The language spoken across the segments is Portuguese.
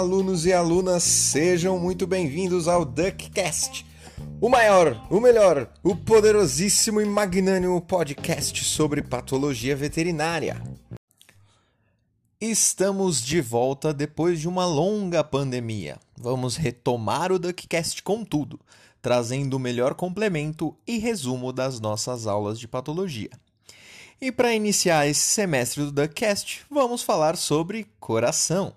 Alunos e alunas, sejam muito bem-vindos ao DuckCast, o maior, o melhor, o poderosíssimo e magnânimo podcast sobre patologia veterinária. Estamos de volta depois de uma longa pandemia. Vamos retomar o DuckCast com tudo, trazendo o melhor complemento e resumo das nossas aulas de patologia. E para iniciar esse semestre do DuckCast, vamos falar sobre coração,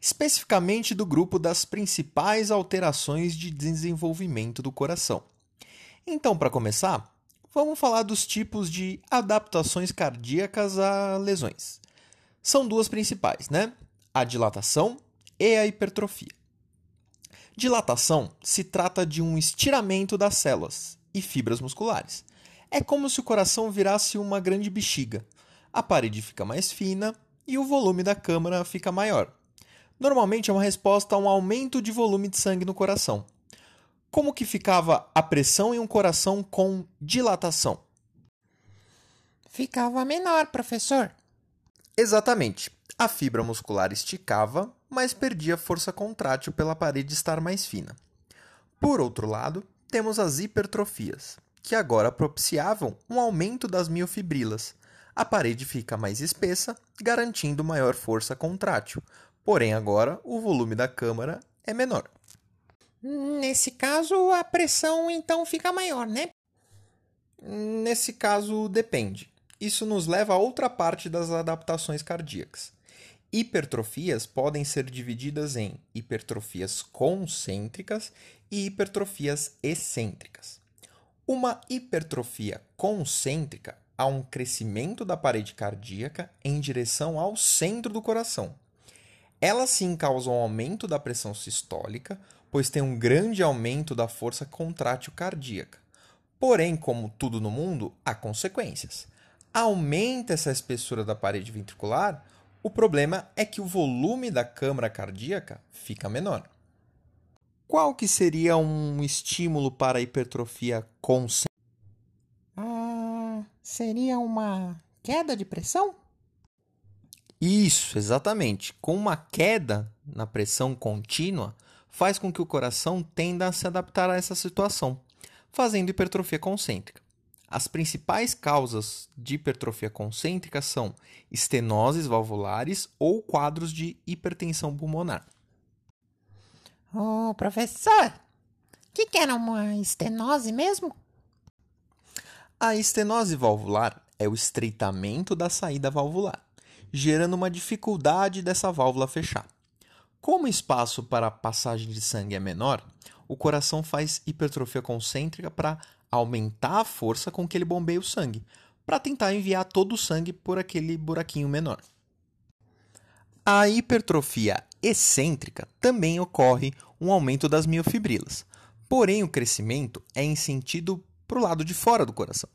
especificamente do grupo das principais alterações de desenvolvimento do coração. Então, para começar, vamos falar dos tipos de adaptações cardíacas a lesões. São duas principais, né? A dilatação e a hipertrofia. Dilatação se trata de um estiramento das células e fibras musculares é como se o coração virasse uma grande bexiga. A parede fica mais fina e o volume da câmara fica maior. Normalmente é uma resposta a um aumento de volume de sangue no coração. Como que ficava a pressão em um coração com dilatação? Ficava menor, professor. Exatamente. A fibra muscular esticava, mas perdia força contrátil pela parede estar mais fina. Por outro lado, temos as hipertrofias que agora propiciavam um aumento das miofibrilas. A parede fica mais espessa, garantindo maior força contrátil, porém agora o volume da câmara é menor. Nesse caso, a pressão então fica maior, né? Nesse caso, depende. Isso nos leva a outra parte das adaptações cardíacas. Hipertrofias podem ser divididas em hipertrofias concêntricas e hipertrofias excêntricas. Uma hipertrofia concêntrica há um crescimento da parede cardíaca em direção ao centro do coração. Elas sim causam aumento da pressão sistólica, pois tem um grande aumento da força contrátil cardíaca. Porém, como tudo no mundo, há consequências. Aumenta essa espessura da parede ventricular, o problema é que o volume da câmara cardíaca fica menor. Qual que seria um estímulo para a hipertrofia consciente? Ah, seria uma queda de pressão? Isso, exatamente. Com uma queda na pressão contínua, faz com que o coração tenda a se adaptar a essa situação, fazendo hipertrofia concêntrica. As principais causas de hipertrofia concêntrica são estenoses valvulares ou quadros de hipertensão pulmonar. Ô, oh, professor, o que, que era uma estenose mesmo? A estenose valvular é o estreitamento da saída valvular, gerando uma dificuldade dessa válvula fechar. Como o espaço para a passagem de sangue é menor, o coração faz hipertrofia concêntrica para aumentar a força com que ele bombeia o sangue, para tentar enviar todo o sangue por aquele buraquinho menor. A hipertrofia excêntrica também ocorre um aumento das miofibrilas, porém o crescimento é em sentido para o lado de fora do coração.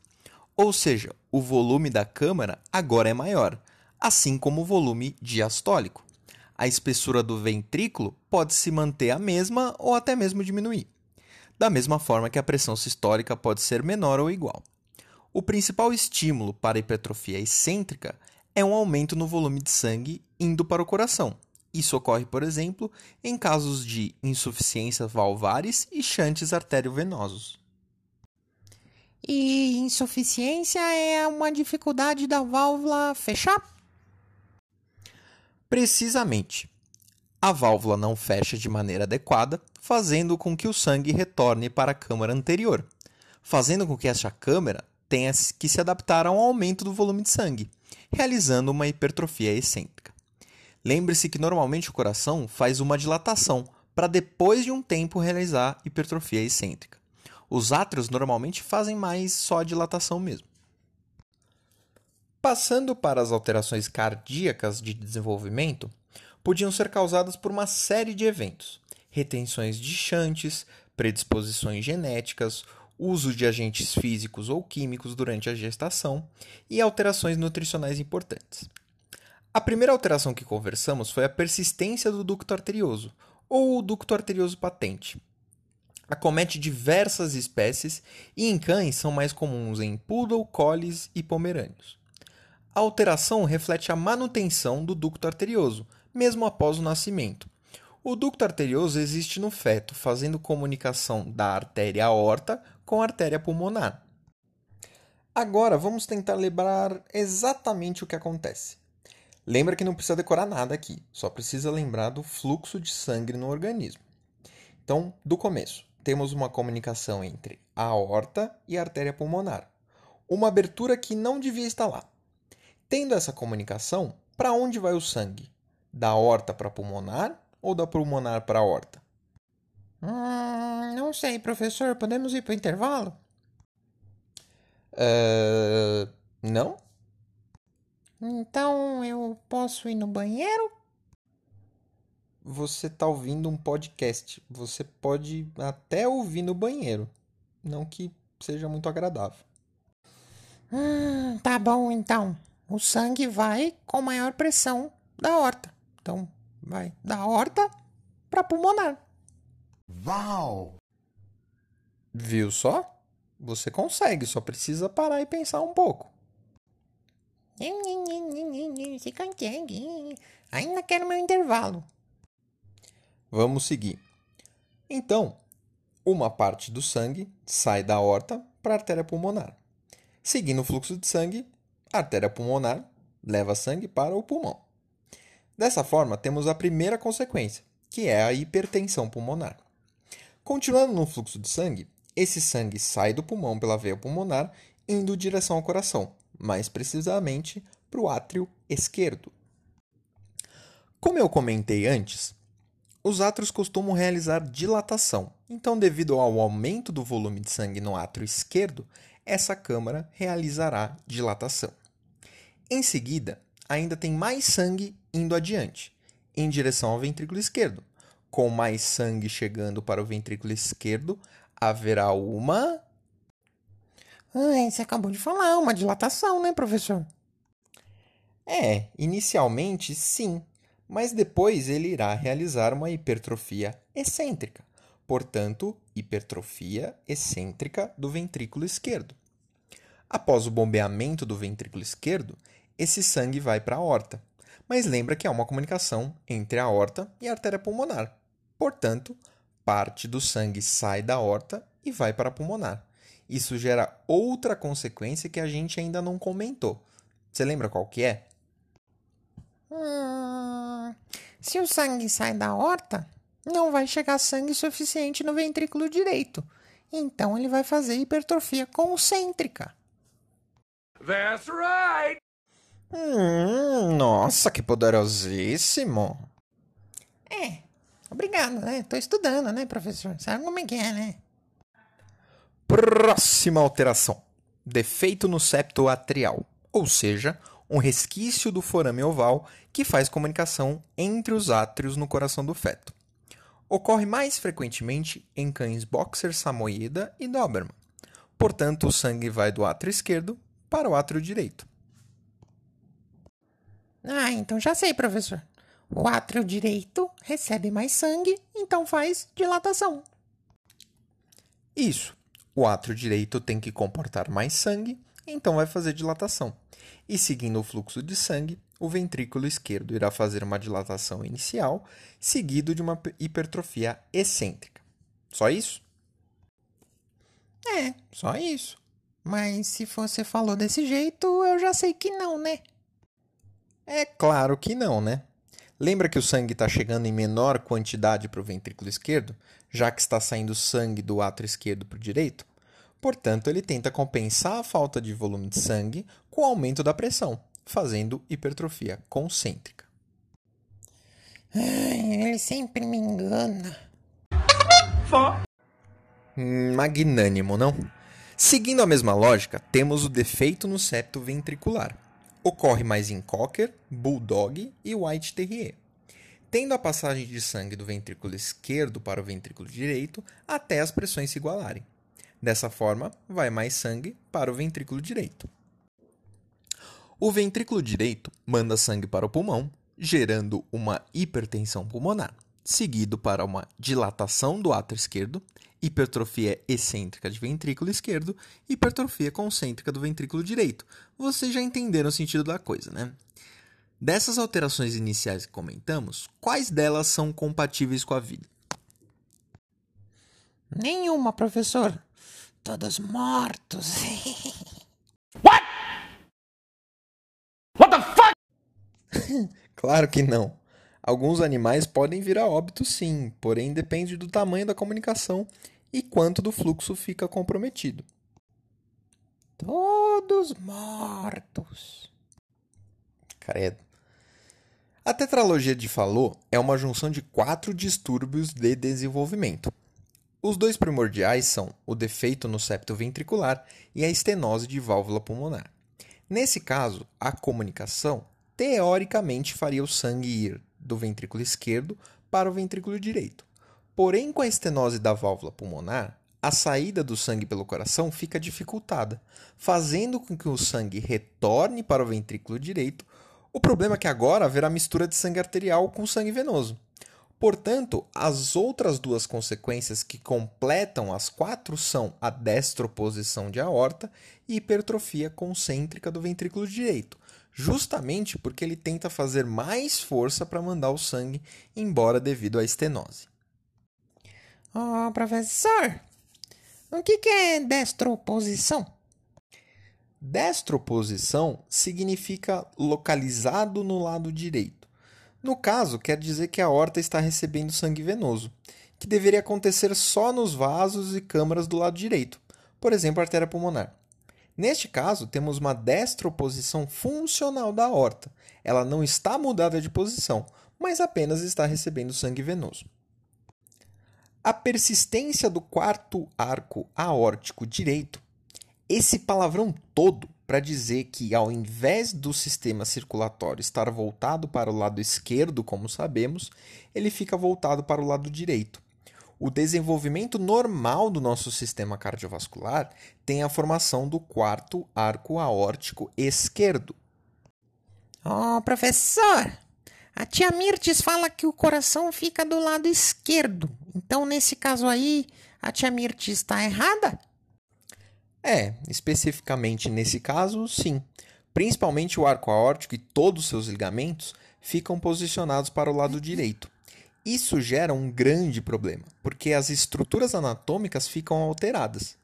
Ou seja, o volume da câmara agora é maior, assim como o volume diastólico. A espessura do ventrículo pode se manter a mesma ou até mesmo diminuir, da mesma forma que a pressão sistólica pode ser menor ou igual. O principal estímulo para a hipertrofia excêntrica é um aumento no volume de sangue indo para o coração. Isso ocorre, por exemplo, em casos de insuficiência valvares e chantes arteriovenosos. E insuficiência é uma dificuldade da válvula fechar? Precisamente. A válvula não fecha de maneira adequada, fazendo com que o sangue retorne para a câmara anterior, fazendo com que esta câmara tenha que se adaptar a um aumento do volume de sangue, realizando uma hipertrofia excêntrica. Lembre-se que normalmente o coração faz uma dilatação para depois de um tempo realizar hipertrofia excêntrica. Os átrios normalmente fazem mais só a dilatação mesmo. Passando para as alterações cardíacas de desenvolvimento, podiam ser causadas por uma série de eventos: retenções de chantes, predisposições genéticas, uso de agentes físicos ou químicos durante a gestação e alterações nutricionais importantes. A primeira alteração que conversamos foi a persistência do ducto arterioso, ou o ducto arterioso patente. Acomete diversas espécies e em cães são mais comuns em poodle, collies e pomerânios. A alteração reflete a manutenção do ducto arterioso, mesmo após o nascimento. O ducto arterioso existe no feto, fazendo comunicação da artéria aorta com a artéria pulmonar. Agora vamos tentar lembrar exatamente o que acontece. Lembra que não precisa decorar nada aqui, só precisa lembrar do fluxo de sangue no organismo. Então, do começo, temos uma comunicação entre a aorta e a artéria pulmonar. Uma abertura que não devia estar lá. Tendo essa comunicação, para onde vai o sangue? Da aorta para pulmonar ou da pulmonar para a aorta? Hum, não sei, professor. Podemos ir para o intervalo? Uh, não? Então eu posso ir no banheiro? Você está ouvindo um podcast. Você pode até ouvir no banheiro. Não que seja muito agradável. Hum, tá bom então. O sangue vai com maior pressão da horta. Então, vai da horta para pulmonar. Uau! Viu só? Você consegue, só precisa parar e pensar um pouco. Você consegue. Ainda quero meu intervalo. Vamos seguir. Então, uma parte do sangue sai da horta para a artéria pulmonar. Seguindo o fluxo de sangue, a artéria pulmonar leva sangue para o pulmão. Dessa forma, temos a primeira consequência, que é a hipertensão pulmonar. Continuando no fluxo de sangue, esse sangue sai do pulmão pela veia pulmonar, indo direção ao coração, mais precisamente para o átrio esquerdo. Como eu comentei antes, os átrios costumam realizar dilatação. Então, devido ao aumento do volume de sangue no átrio esquerdo, essa câmara realizará dilatação. Em seguida, ainda tem mais sangue indo adiante, em direção ao ventrículo esquerdo. Com mais sangue chegando para o ventrículo esquerdo, haverá uma. Ai, você acabou de falar, uma dilatação, né, professor? É, inicialmente sim, mas depois ele irá realizar uma hipertrofia excêntrica, portanto, hipertrofia excêntrica do ventrículo esquerdo. Após o bombeamento do ventrículo esquerdo, esse sangue vai para a aorta, mas lembra que há uma comunicação entre a aorta e a artéria pulmonar. Portanto, parte do sangue sai da aorta e vai para a pulmonar. Isso gera outra consequência que a gente ainda não comentou. Você lembra qual que é? Hum, se o sangue sai da aorta, não vai chegar sangue suficiente no ventrículo direito. Então ele vai fazer hipertrofia concêntrica. That's right! Hum, nossa, que poderosíssimo! É, obrigado, né? Tô estudando, né, professor? Sabe como é que é, né? Próxima alteração: defeito no septo atrial, ou seja, um resquício do forame oval que faz comunicação entre os átrios no coração do feto. Ocorre mais frequentemente em cães boxer samoyeda e doberman. Portanto, o sangue vai do átrio esquerdo para o átrio direito. Ah, então já sei, professor. O átrio direito recebe mais sangue, então faz dilatação. Isso. O átrio direito tem que comportar mais sangue, então vai fazer dilatação. E seguindo o fluxo de sangue, o ventrículo esquerdo irá fazer uma dilatação inicial, seguido de uma hipertrofia excêntrica. Só isso? É, só isso. Mas se você falou desse jeito, eu já sei que não, né? É claro que não, né? Lembra que o sangue está chegando em menor quantidade para o ventrículo esquerdo, já que está saindo sangue do átrio esquerdo para o direito? Portanto, ele tenta compensar a falta de volume de sangue com o aumento da pressão, fazendo hipertrofia concêntrica. Ai, ele sempre me engana. Magnânimo, não? Seguindo a mesma lógica, temos o defeito no septo ventricular. Ocorre mais em Cocker, Bulldog e White Terrier, tendo a passagem de sangue do ventrículo esquerdo para o ventrículo direito até as pressões se igualarem. Dessa forma, vai mais sangue para o ventrículo direito. O ventrículo direito manda sangue para o pulmão, gerando uma hipertensão pulmonar, seguido para uma dilatação do átrio esquerdo, hipertrofia excêntrica de ventrículo esquerdo, hipertrofia concêntrica do ventrículo direito. Vocês já entenderam o sentido da coisa, né? Dessas alterações iniciais que comentamos, quais delas são compatíveis com a vida? Nenhuma, professor. Todos mortos. What? What the fuck? claro que não. Alguns animais podem vir a óbito sim, porém depende do tamanho da comunicação e quanto do fluxo fica comprometido. Todos mortos. Credo. A tetralogia de Fallot é uma junção de quatro distúrbios de desenvolvimento. Os dois primordiais são o defeito no septo ventricular e a estenose de válvula pulmonar. Nesse caso, a comunicação teoricamente faria o sangue ir do ventrículo esquerdo para o ventrículo direito. Porém, com a estenose da válvula pulmonar, a saída do sangue pelo coração fica dificultada, fazendo com que o sangue retorne para o ventrículo direito. O problema é que agora haverá mistura de sangue arterial com sangue venoso. Portanto, as outras duas consequências que completam as quatro são a destroposição de aorta e hipertrofia concêntrica do ventrículo direito, justamente porque ele tenta fazer mais força para mandar o sangue embora devido à estenose. Oh, professor, o que, que é destroposição? Destroposição significa localizado no lado direito. No caso, quer dizer que a horta está recebendo sangue venoso, que deveria acontecer só nos vasos e câmaras do lado direito, por exemplo, a artéria pulmonar. Neste caso, temos uma destroposição funcional da aorta. Ela não está mudada de posição, mas apenas está recebendo sangue venoso. A persistência do quarto arco aórtico direito, esse palavrão todo para dizer que, ao invés do sistema circulatório estar voltado para o lado esquerdo, como sabemos, ele fica voltado para o lado direito o desenvolvimento normal do nosso sistema cardiovascular tem a formação do quarto arco aórtico esquerdo. Oh, professor! A tia Mirtes fala que o coração fica do lado esquerdo. Então, nesse caso aí, a tia Mirtes está errada? É, especificamente nesse caso, sim. Principalmente o arco aórtico e todos os seus ligamentos ficam posicionados para o lado direito. Isso gera um grande problema, porque as estruturas anatômicas ficam alteradas.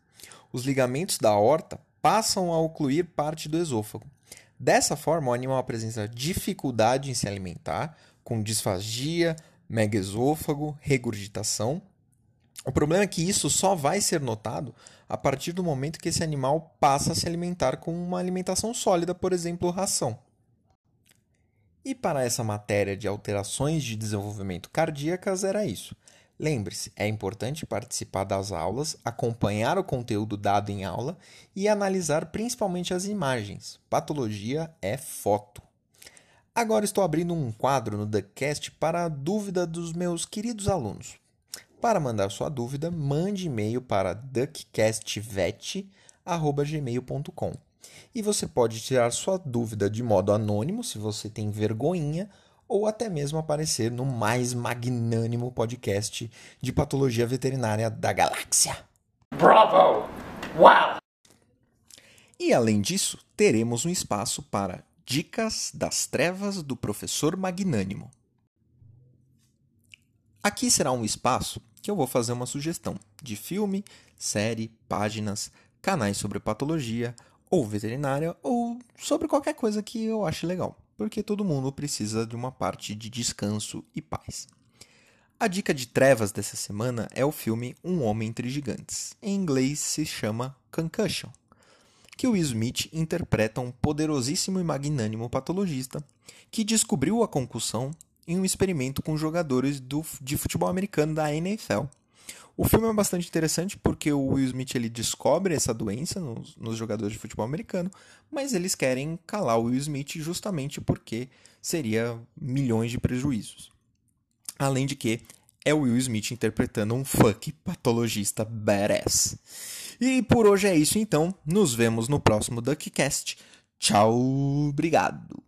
Os ligamentos da aorta passam a ocluir parte do esôfago. Dessa forma, o animal apresenta dificuldade em se alimentar, com disfagia, megaesôfago, regurgitação. O problema é que isso só vai ser notado a partir do momento que esse animal passa a se alimentar com uma alimentação sólida, por exemplo, ração. E para essa matéria de alterações de desenvolvimento cardíacas era isso. Lembre-se, é importante participar das aulas, acompanhar o conteúdo dado em aula e analisar principalmente as imagens. Patologia é foto. Agora estou abrindo um quadro no TheCast para a dúvida dos meus queridos alunos. Para mandar sua dúvida, mande e-mail para duckcastvet.gmail.com e você pode tirar sua dúvida de modo anônimo, se você tem vergonhinha, ou até mesmo aparecer no mais magnânimo podcast de patologia veterinária da galáxia. Bravo! Wow! E além disso, teremos um espaço para Dicas das Trevas do Professor Magnânimo. Aqui será um espaço que eu vou fazer uma sugestão de filme, série, páginas, canais sobre patologia ou veterinária, ou sobre qualquer coisa que eu ache legal, porque todo mundo precisa de uma parte de descanso e paz. A dica de trevas dessa semana é o filme Um Homem Entre Gigantes. Em inglês se chama Concussion, que o Will Smith interpreta um poderosíssimo e magnânimo patologista que descobriu a concussão em um experimento com jogadores do, de futebol americano da NFL o filme é bastante interessante porque o Will Smith ele descobre essa doença nos, nos, jogadores de futebol americano, mas eles querem calar o Will Smith justamente porque seria milhões de prejuízos. Além de que é o Will Smith interpretando um fuck patologista badass. E por hoje é isso então. Nos vemos no próximo Duckcast. Tchau, obrigado.